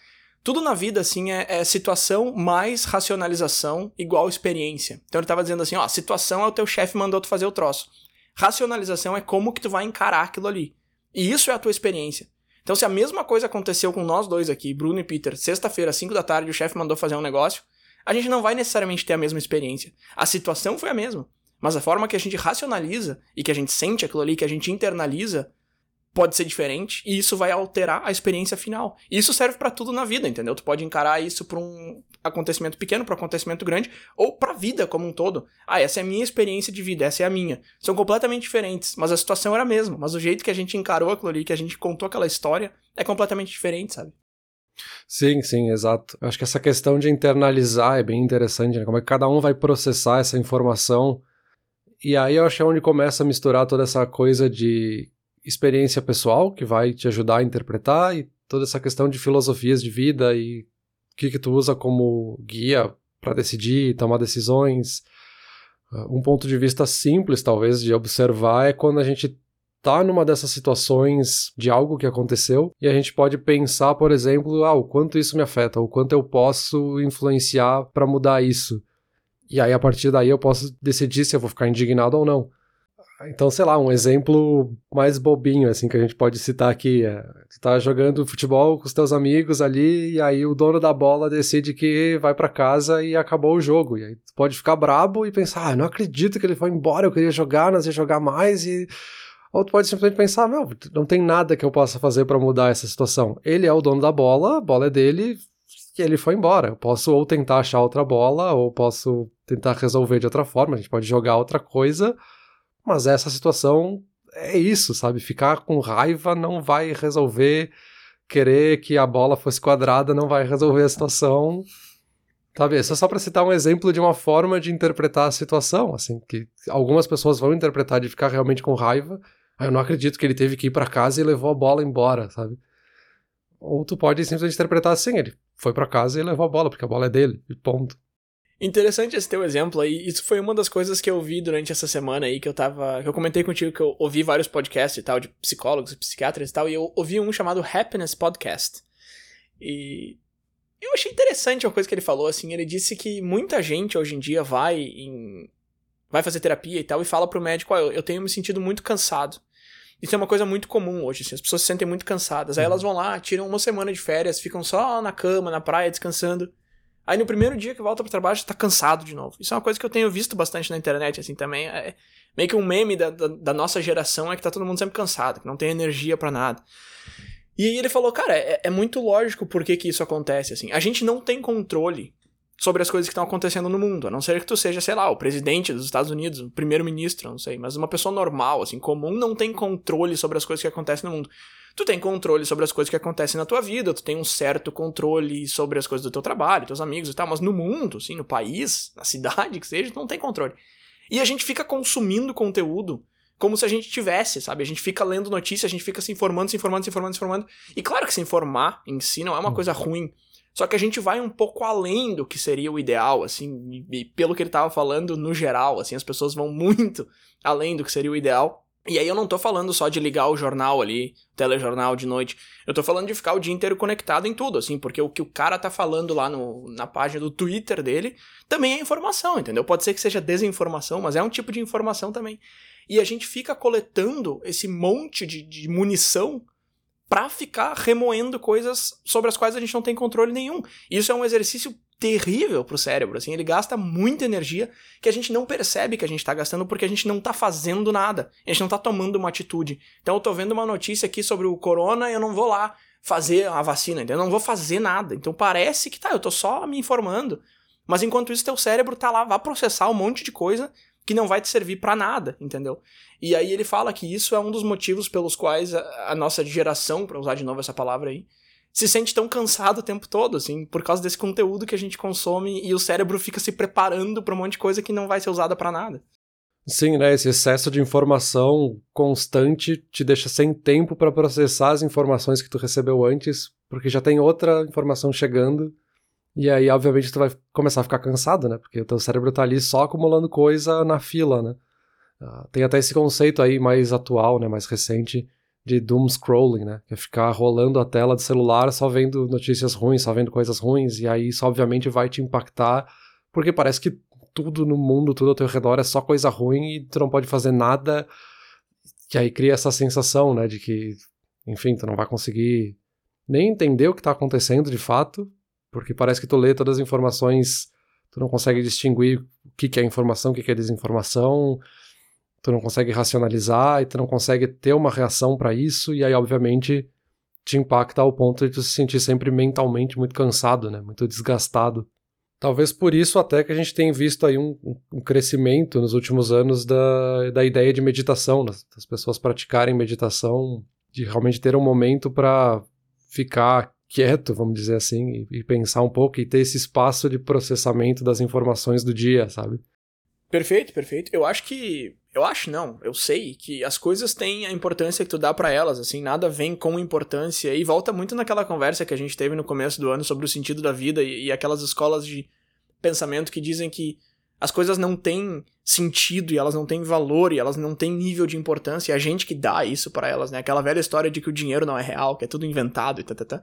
tudo na vida, assim, é, é situação mais racionalização igual experiência. Então ele tava dizendo assim, ó, situação é o teu chefe mandou tu fazer o troço. Racionalização é como que tu vai encarar aquilo ali. E isso é a tua experiência. Então, se a mesma coisa aconteceu com nós dois aqui, Bruno e Peter, sexta-feira, 5 da tarde, o chefe mandou fazer um negócio, a gente não vai necessariamente ter a mesma experiência. A situação foi a mesma. Mas a forma que a gente racionaliza e que a gente sente aquilo ali, que a gente internaliza, pode ser diferente e isso vai alterar a experiência final. E isso serve para tudo na vida, entendeu? Tu pode encarar isso para um acontecimento pequeno, para um acontecimento grande ou para a vida como um todo. Ah, essa é a minha experiência de vida, essa é a minha. São completamente diferentes, mas a situação era a mesma, mas o jeito que a gente encarou aquilo ali, que a gente contou aquela história é completamente diferente, sabe? Sim, sim, exato. Eu acho que essa questão de internalizar é bem interessante, né? Como é que cada um vai processar essa informação. E aí eu acho é onde começa a misturar toda essa coisa de experiência pessoal que vai te ajudar a interpretar e toda essa questão de filosofias de vida e o que, que tu usa como guia para decidir, tomar decisões. Ah, um ponto de vista simples, talvez, de observar é quando a gente tá numa dessas situações de algo que aconteceu e a gente pode pensar, por exemplo, ah, o quanto isso me afeta, o quanto eu posso influenciar para mudar isso. E aí, a partir daí, eu posso decidir se eu vou ficar indignado ou não. Então, sei lá, um exemplo mais bobinho, assim, que a gente pode citar aqui. É, tu tá jogando futebol com os teus amigos ali, e aí o dono da bola decide que vai para casa e acabou o jogo. E aí tu pode ficar brabo e pensar, ah, não acredito que ele foi embora, eu queria jogar, nós ia jogar mais, e... Ou tu pode simplesmente pensar, não, não tem nada que eu possa fazer para mudar essa situação. Ele é o dono da bola, a bola é dele, e ele foi embora. Eu posso ou tentar achar outra bola, ou posso tentar resolver de outra forma, a gente pode jogar outra coisa, mas essa situação é isso, sabe? Ficar com raiva não vai resolver. Querer que a bola fosse quadrada não vai resolver a situação. Sabe? Isso é só para citar um exemplo de uma forma de interpretar a situação, assim, que algumas pessoas vão interpretar de ficar realmente com raiva. Ah, eu não acredito que ele teve que ir para casa e levou a bola embora, sabe? Ou tu pode simplesmente interpretar assim, ele foi para casa e levou a bola, porque a bola é dele, e ponto. Interessante esse teu exemplo aí. Isso foi uma das coisas que eu vi durante essa semana aí, que eu tava. Que eu comentei contigo que eu ouvi vários podcasts e tal, de psicólogos e psiquiatras e tal, e eu ouvi um chamado Happiness Podcast. E eu achei interessante uma coisa que ele falou, assim, ele disse que muita gente hoje em dia vai em. vai fazer terapia e tal, e fala pro médico, ó, oh, eu tenho me sentido muito cansado. Isso é uma coisa muito comum hoje, assim, as pessoas se sentem muito cansadas. Aí uhum. elas vão lá, tiram uma semana de férias, ficam só na cama, na praia, descansando. Aí no primeiro dia que volta pro trabalho, já tá cansado de novo. Isso é uma coisa que eu tenho visto bastante na internet, assim, também. É meio que um meme da, da, da nossa geração é que tá todo mundo sempre cansado, que não tem energia para nada. E aí ele falou, cara, é, é muito lógico por que, que isso acontece, assim. A gente não tem controle sobre as coisas que estão acontecendo no mundo, a não ser que tu seja, sei lá, o presidente dos Estados Unidos, o primeiro-ministro, não sei, mas uma pessoa normal, assim, comum, não tem controle sobre as coisas que acontecem no mundo tu tem controle sobre as coisas que acontecem na tua vida, tu tem um certo controle sobre as coisas do teu trabalho, teus amigos e tal, mas no mundo, assim, no país, na cidade que seja, tu não tem controle. E a gente fica consumindo conteúdo como se a gente tivesse, sabe? A gente fica lendo notícias, a gente fica se informando, se informando, se informando, se informando. E claro que se informar em si não é uma coisa ruim. Só que a gente vai um pouco além do que seria o ideal, assim, e pelo que ele tava falando no geral, assim, as pessoas vão muito além do que seria o ideal. E aí eu não tô falando só de ligar o jornal ali, telejornal de noite. Eu tô falando de ficar o dia inteiro conectado em tudo, assim, porque o que o cara tá falando lá no, na página do Twitter dele também é informação, entendeu? Pode ser que seja desinformação, mas é um tipo de informação também. E a gente fica coletando esse monte de, de munição para ficar remoendo coisas sobre as quais a gente não tem controle nenhum. Isso é um exercício terrível pro cérebro, assim, ele gasta muita energia que a gente não percebe que a gente tá gastando porque a gente não tá fazendo nada, a gente não tá tomando uma atitude. Então eu tô vendo uma notícia aqui sobre o corona e eu não vou lá fazer a vacina? Eu não vou fazer nada. Então parece que tá, eu tô só me informando. Mas enquanto isso teu cérebro tá lá, vai processar um monte de coisa que não vai te servir para nada, entendeu? E aí ele fala que isso é um dos motivos pelos quais a, a nossa geração, para usar de novo essa palavra aí, se sente tão cansado o tempo todo, assim, por causa desse conteúdo que a gente consome e o cérebro fica se preparando para um monte de coisa que não vai ser usada para nada. Sim, né? Esse excesso de informação constante te deixa sem tempo para processar as informações que tu recebeu antes, porque já tem outra informação chegando. E aí, obviamente, tu vai começar a ficar cansado, né? Porque o teu cérebro tá ali só acumulando coisa na fila, né? Uh, tem até esse conceito aí mais atual, né? Mais recente, de doom scrolling, né? Que é ficar rolando a tela do celular só vendo notícias ruins, só vendo coisas ruins, e aí isso obviamente vai te impactar, porque parece que tudo no mundo, tudo ao teu redor é só coisa ruim e tu não pode fazer nada. E aí cria essa sensação, né, de que, enfim, tu não vai conseguir nem entender o que tá acontecendo de fato, porque parece que tu lê todas as informações, tu não consegue distinguir o que, que é informação, o que, que é desinformação, tu não consegue racionalizar e tu não consegue ter uma reação para isso, e aí, obviamente, te impacta ao ponto de tu se sentir sempre mentalmente muito cansado, né? Muito desgastado. Talvez por isso até que a gente tem visto aí um, um crescimento nos últimos anos da, da ideia de meditação, né? das pessoas praticarem meditação, de realmente ter um momento para ficar quieto, vamos dizer assim, e, e pensar um pouco e ter esse espaço de processamento das informações do dia, sabe? Perfeito, perfeito. Eu acho que. Eu acho não, eu sei que as coisas têm a importância que tu dá para elas, assim, nada vem com importância. E volta muito naquela conversa que a gente teve no começo do ano sobre o sentido da vida e, e aquelas escolas de pensamento que dizem que as coisas não têm sentido e elas não têm valor e elas não têm nível de importância. E a gente que dá isso para elas, né? Aquela velha história de que o dinheiro não é real, que é tudo inventado e tá, tá, tá.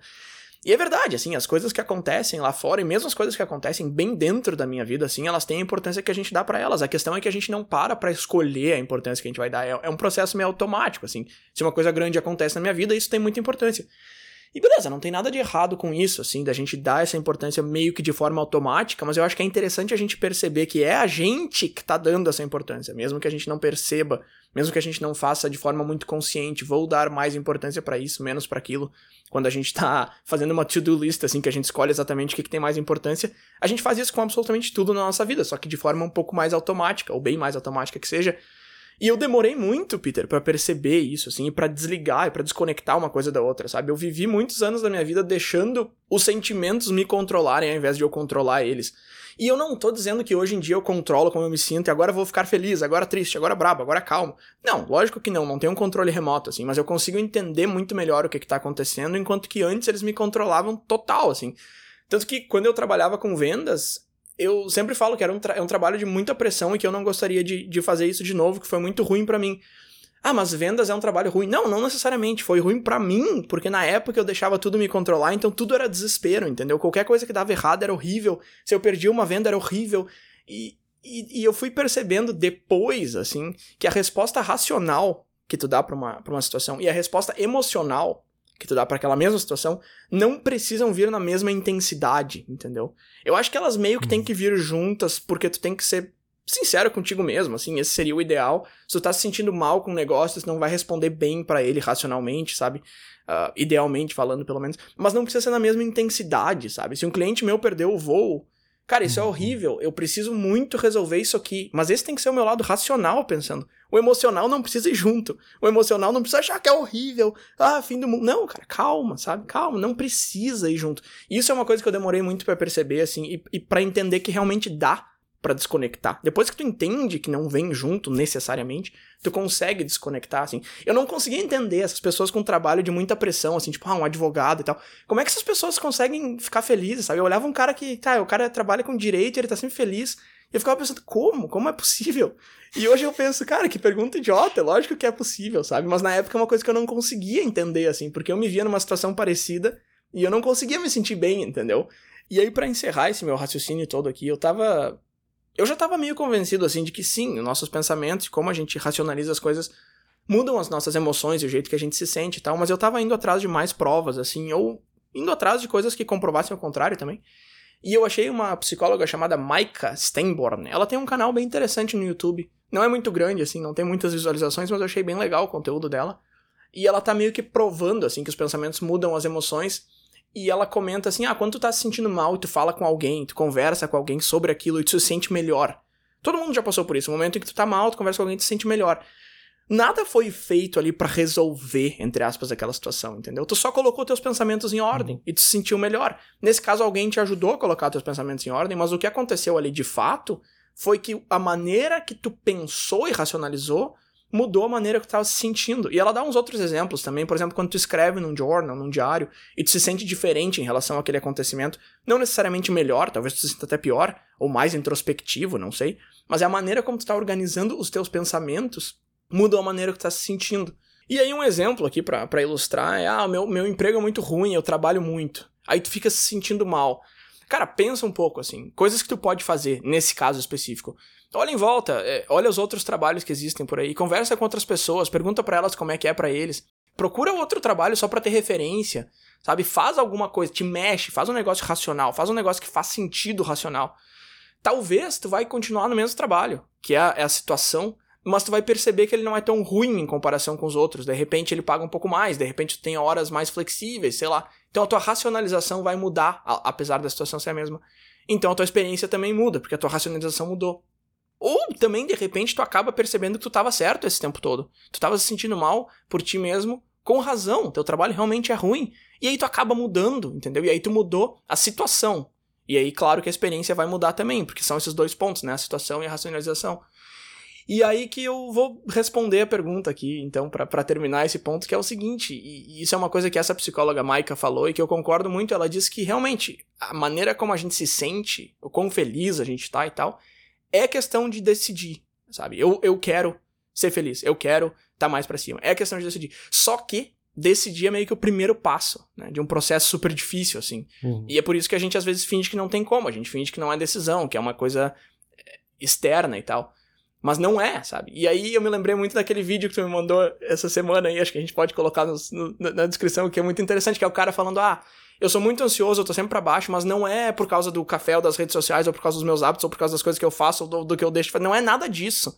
E é verdade, assim, as coisas que acontecem lá fora e mesmo as coisas que acontecem bem dentro da minha vida, assim, elas têm a importância que a gente dá para elas. A questão é que a gente não para para escolher a importância que a gente vai dar. É, é um processo meio automático, assim. Se uma coisa grande acontece na minha vida, isso tem muita importância. E beleza, não tem nada de errado com isso, assim, da gente dar essa importância meio que de forma automática, mas eu acho que é interessante a gente perceber que é a gente que tá dando essa importância, mesmo que a gente não perceba, mesmo que a gente não faça de forma muito consciente, vou dar mais importância para isso, menos para aquilo. Quando a gente tá fazendo uma to-do list, assim, que a gente escolhe exatamente o que, que tem mais importância, a gente faz isso com absolutamente tudo na nossa vida, só que de forma um pouco mais automática, ou bem mais automática que seja, e eu demorei muito, Peter, para perceber isso, assim, para desligar e para desconectar uma coisa da outra, sabe? Eu vivi muitos anos da minha vida deixando os sentimentos me controlarem ao invés de eu controlar eles. E eu não tô dizendo que hoje em dia eu controlo como eu me sinto e agora vou ficar feliz, agora triste, agora brabo, agora calmo. Não, lógico que não, não tem um controle remoto, assim, mas eu consigo entender muito melhor o que, que tá acontecendo, enquanto que antes eles me controlavam total, assim. Tanto que quando eu trabalhava com vendas, eu sempre falo que era um, é um trabalho de muita pressão e que eu não gostaria de, de fazer isso de novo, que foi muito ruim para mim. Ah, mas vendas é um trabalho ruim. Não, não necessariamente. Foi ruim para mim, porque na época eu deixava tudo me controlar, então tudo era desespero, entendeu? Qualquer coisa que dava errado era horrível. Se eu perdia uma venda era horrível. E, e, e eu fui percebendo depois, assim, que a resposta racional que tu dá pra uma, pra uma situação e a resposta emocional que tu dá para aquela mesma situação não precisam vir na mesma intensidade, entendeu? Eu acho que elas meio que têm uhum. que vir juntas, porque tu tem que ser sincero contigo mesmo, assim, esse seria o ideal. Se tu tá se sentindo mal com o negócio, tu não vai responder bem para ele racionalmente, sabe? Uh, idealmente falando, pelo menos. Mas não precisa ser na mesma intensidade, sabe? Se um cliente meu perdeu o voo, cara, isso é uhum. horrível, eu preciso muito resolver isso aqui. Mas esse tem que ser o meu lado racional pensando. O emocional não precisa ir junto. O emocional não precisa achar que é horrível. Ah, fim do mundo. Não, cara, calma, sabe? Calma, não precisa ir junto. Isso é uma coisa que eu demorei muito para perceber, assim, e, e para entender que realmente dá para desconectar. Depois que tu entende que não vem junto necessariamente, tu consegue desconectar, assim. Eu não conseguia entender essas pessoas com trabalho de muita pressão, assim, tipo, ah, um advogado e tal. Como é que essas pessoas conseguem ficar felizes, sabe? Eu olhava um cara que, tá, o cara trabalha com direito, ele tá sempre feliz. E eu ficava pensando, como? Como é possível? E hoje eu penso, cara, que pergunta idiota, é lógico que é possível, sabe? Mas na época é uma coisa que eu não conseguia entender, assim, porque eu me via numa situação parecida e eu não conseguia me sentir bem, entendeu? E aí, para encerrar esse meu raciocínio todo aqui, eu tava. Eu já tava meio convencido, assim, de que sim, nossos pensamentos, como a gente racionaliza as coisas, mudam as nossas emoções e o jeito que a gente se sente e tal, mas eu tava indo atrás de mais provas, assim, ou indo atrás de coisas que comprovassem o contrário também. E eu achei uma psicóloga chamada Maika Steinborn. Ela tem um canal bem interessante no YouTube. Não é muito grande, assim, não tem muitas visualizações, mas eu achei bem legal o conteúdo dela. E ela tá meio que provando, assim, que os pensamentos mudam as emoções. E ela comenta assim: ah, quando tu tá se sentindo mal e tu fala com alguém, tu conversa com alguém sobre aquilo e tu se sente melhor. Todo mundo já passou por isso. O momento em que tu tá mal, tu conversa com alguém e tu se sente melhor. Nada foi feito ali para resolver, entre aspas, aquela situação, entendeu? Tu só colocou teus pensamentos em ordem e tu se sentiu melhor. Nesse caso, alguém te ajudou a colocar teus pensamentos em ordem, mas o que aconteceu ali de fato foi que a maneira que tu pensou e racionalizou mudou a maneira que tu estava se sentindo. E ela dá uns outros exemplos também, por exemplo, quando tu escreve num journal, num diário, e tu se sente diferente em relação àquele acontecimento, não necessariamente melhor, talvez tu se sinta até pior, ou mais introspectivo, não sei, mas é a maneira como tu está organizando os teus pensamentos mudam a maneira que tu tá se sentindo. E aí um exemplo aqui para ilustrar é, ah, meu, meu emprego é muito ruim, eu trabalho muito. Aí tu fica se sentindo mal. Cara, pensa um pouco assim, coisas que tu pode fazer nesse caso específico. Olha em volta, é, olha os outros trabalhos que existem por aí, conversa com outras pessoas, pergunta para elas como é que é para eles. Procura outro trabalho só para ter referência, sabe? Faz alguma coisa, te mexe, faz um negócio racional, faz um negócio que faz sentido racional. Talvez tu vai continuar no mesmo trabalho, que é a, é a situação mas tu vai perceber que ele não é tão ruim em comparação com os outros. De repente ele paga um pouco mais, de repente tu tem horas mais flexíveis, sei lá. Então a tua racionalização vai mudar, apesar da situação ser a mesma. Então a tua experiência também muda, porque a tua racionalização mudou. Ou também, de repente, tu acaba percebendo que tu estava certo esse tempo todo. Tu estava se sentindo mal por ti mesmo, com razão. Teu trabalho realmente é ruim. E aí tu acaba mudando, entendeu? E aí tu mudou a situação. E aí, claro que a experiência vai mudar também, porque são esses dois pontos, né? A situação e a racionalização. E aí que eu vou responder a pergunta aqui, então, para terminar esse ponto, que é o seguinte, e, isso é uma coisa que essa psicóloga Maika falou e que eu concordo muito, ela disse que realmente a maneira como a gente se sente, o quão feliz a gente tá e tal, é questão de decidir, sabe? Eu, eu quero ser feliz, eu quero estar tá mais para cima. É questão de decidir. Só que decidir é meio que o primeiro passo, né? De um processo super difícil, assim. Uhum. E é por isso que a gente às vezes finge que não tem como, a gente finge que não é decisão, que é uma coisa eh, externa e tal. Mas não é, sabe? E aí eu me lembrei muito daquele vídeo que tu me mandou essa semana aí, acho que a gente pode colocar no, no, na descrição, que é muito interessante, que é o cara falando, ah, eu sou muito ansioso, eu tô sempre pra baixo, mas não é por causa do café ou das redes sociais, ou por causa dos meus hábitos, ou por causa das coisas que eu faço, ou do, do que eu deixo de fazer. Não é nada disso.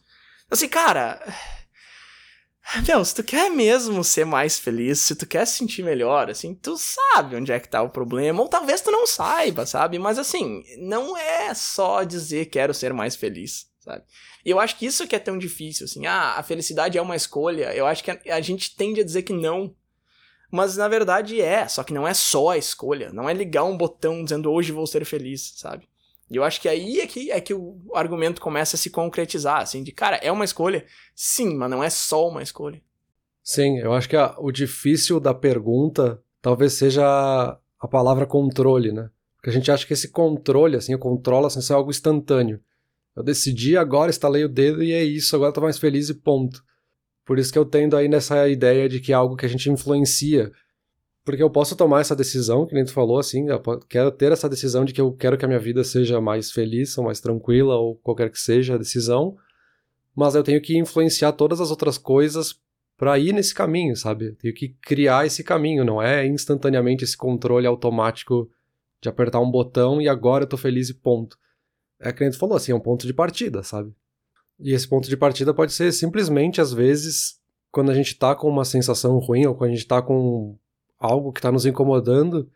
Assim, cara. Meu, se tu quer mesmo ser mais feliz, se tu quer se sentir melhor, assim, tu sabe onde é que tá o problema, ou talvez tu não saiba, sabe? Mas assim, não é só dizer quero ser mais feliz, sabe? E eu acho que isso que é tão difícil, assim, ah, a felicidade é uma escolha. Eu acho que a, a gente tende a dizer que não, mas na verdade é, só que não é só a escolha. Não é ligar um botão dizendo hoje vou ser feliz, sabe? E eu acho que aí é que, é que o argumento começa a se concretizar, assim, de cara, é uma escolha? Sim, mas não é só uma escolha. Sim, eu acho que a, o difícil da pergunta talvez seja a palavra controle, né? Porque a gente acha que esse controle, assim, o controle, assim, é algo instantâneo. Eu decidi agora, estalei o dedo e é isso, agora eu tô mais feliz e ponto. Por isso que eu tendo aí nessa ideia de que é algo que a gente influencia. Porque eu posso tomar essa decisão, que nem tu falou, assim, eu quero ter essa decisão de que eu quero que a minha vida seja mais feliz, ou mais tranquila, ou qualquer que seja a decisão, mas eu tenho que influenciar todas as outras coisas para ir nesse caminho, sabe? Tenho que criar esse caminho, não é instantaneamente esse controle automático de apertar um botão e agora eu tô feliz e ponto. É que nem tu falou, assim, é um ponto de partida, sabe? E esse ponto de partida pode ser simplesmente, às vezes, quando a gente está com uma sensação ruim ou quando a gente está com algo que está nos incomodando,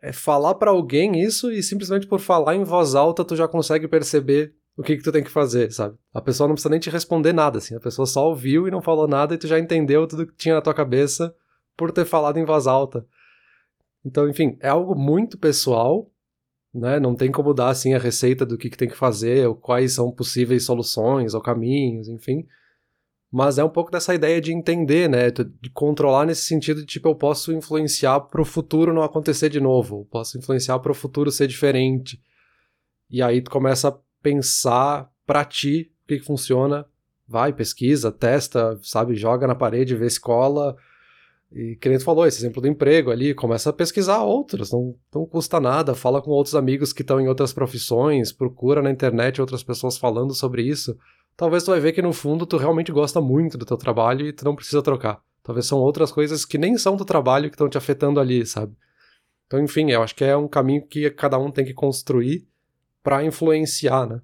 é falar para alguém isso e simplesmente por falar em voz alta tu já consegue perceber o que, que tu tem que fazer, sabe? A pessoa não precisa nem te responder nada, assim. A pessoa só ouviu e não falou nada e tu já entendeu tudo que tinha na tua cabeça por ter falado em voz alta. Então, enfim, é algo muito pessoal né? Não tem como dar assim a receita do que, que tem que fazer, ou quais são possíveis soluções ou caminhos, enfim. Mas é um pouco dessa ideia de entender, né? De controlar nesse sentido de tipo, eu posso influenciar para o futuro não acontecer de novo, eu posso influenciar para o futuro ser diferente. E aí tu começa a pensar para ti o que, que funciona, vai, pesquisa, testa, sabe, joga na parede, vê escola, e que nem tu falou, esse exemplo do emprego ali, começa a pesquisar outros, não, não custa nada, fala com outros amigos que estão em outras profissões, procura na internet outras pessoas falando sobre isso. Talvez tu vai ver que no fundo tu realmente gosta muito do teu trabalho e tu não precisa trocar. Talvez são outras coisas que nem são do trabalho que estão te afetando ali, sabe? Então, enfim, eu acho que é um caminho que cada um tem que construir para influenciar, né?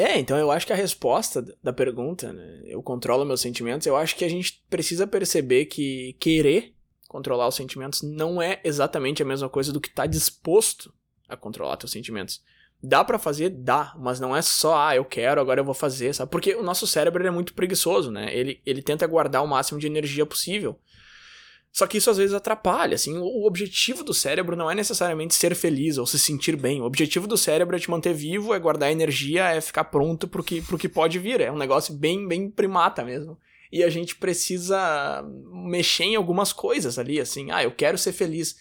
É, então eu acho que a resposta da pergunta, né, eu controlo meus sentimentos, eu acho que a gente precisa perceber que querer controlar os sentimentos não é exatamente a mesma coisa do que estar tá disposto a controlar teus sentimentos. Dá para fazer? Dá, mas não é só, ah, eu quero, agora eu vou fazer, sabe? Porque o nosso cérebro é muito preguiçoso, né? Ele, ele tenta guardar o máximo de energia possível. Só que isso às vezes atrapalha, assim, o objetivo do cérebro não é necessariamente ser feliz ou se sentir bem. O objetivo do cérebro é te manter vivo, é guardar energia, é ficar pronto pro que, pro que pode vir. É um negócio bem, bem primata mesmo. E a gente precisa mexer em algumas coisas ali, assim, ah, eu quero ser feliz.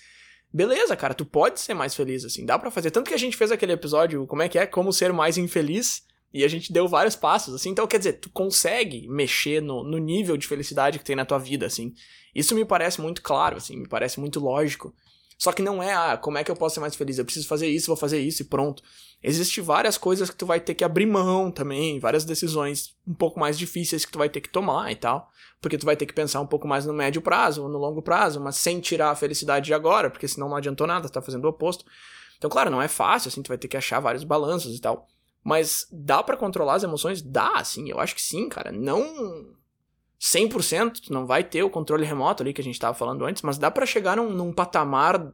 Beleza, cara, tu pode ser mais feliz, assim, dá para fazer. Tanto que a gente fez aquele episódio, como é que é? Como ser mais infeliz. E a gente deu vários passos, assim. Então, quer dizer, tu consegue mexer no, no nível de felicidade que tem na tua vida, assim. Isso me parece muito claro, assim, me parece muito lógico. Só que não é, ah, como é que eu posso ser mais feliz? Eu preciso fazer isso, vou fazer isso e pronto. Existem várias coisas que tu vai ter que abrir mão também, várias decisões um pouco mais difíceis que tu vai ter que tomar e tal. Porque tu vai ter que pensar um pouco mais no médio prazo ou no longo prazo, mas sem tirar a felicidade de agora, porque senão não adiantou nada, tá fazendo o oposto. Então, claro, não é fácil, assim, tu vai ter que achar vários balanços e tal. Mas dá para controlar as emoções? Dá, sim, eu acho que sim, cara. Não 100%, tu não vai ter o controle remoto ali que a gente tava falando antes, mas dá para chegar num, num patamar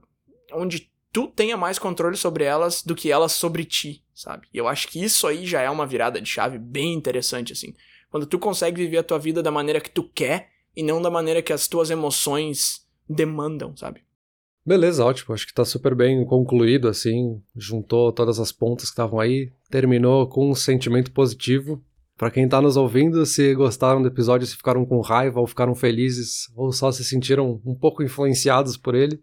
onde tu tenha mais controle sobre elas do que elas sobre ti, sabe? E eu acho que isso aí já é uma virada de chave bem interessante, assim. Quando tu consegue viver a tua vida da maneira que tu quer e não da maneira que as tuas emoções demandam, sabe? Beleza, ótimo. Acho que tá super bem concluído, assim. Juntou todas as pontas que estavam aí. Terminou com um sentimento positivo. Para quem tá nos ouvindo, se gostaram do episódio, se ficaram com raiva ou ficaram felizes ou só se sentiram um pouco influenciados por ele,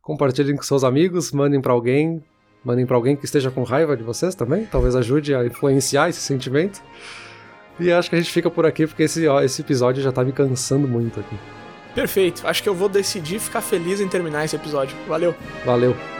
compartilhem com seus amigos, mandem para alguém, mandem para alguém que esteja com raiva de vocês também, talvez ajude a influenciar esse sentimento. E acho que a gente fica por aqui porque esse, ó, esse episódio já tá me cansando muito aqui. Perfeito. Acho que eu vou decidir ficar feliz em terminar esse episódio. Valeu. Valeu.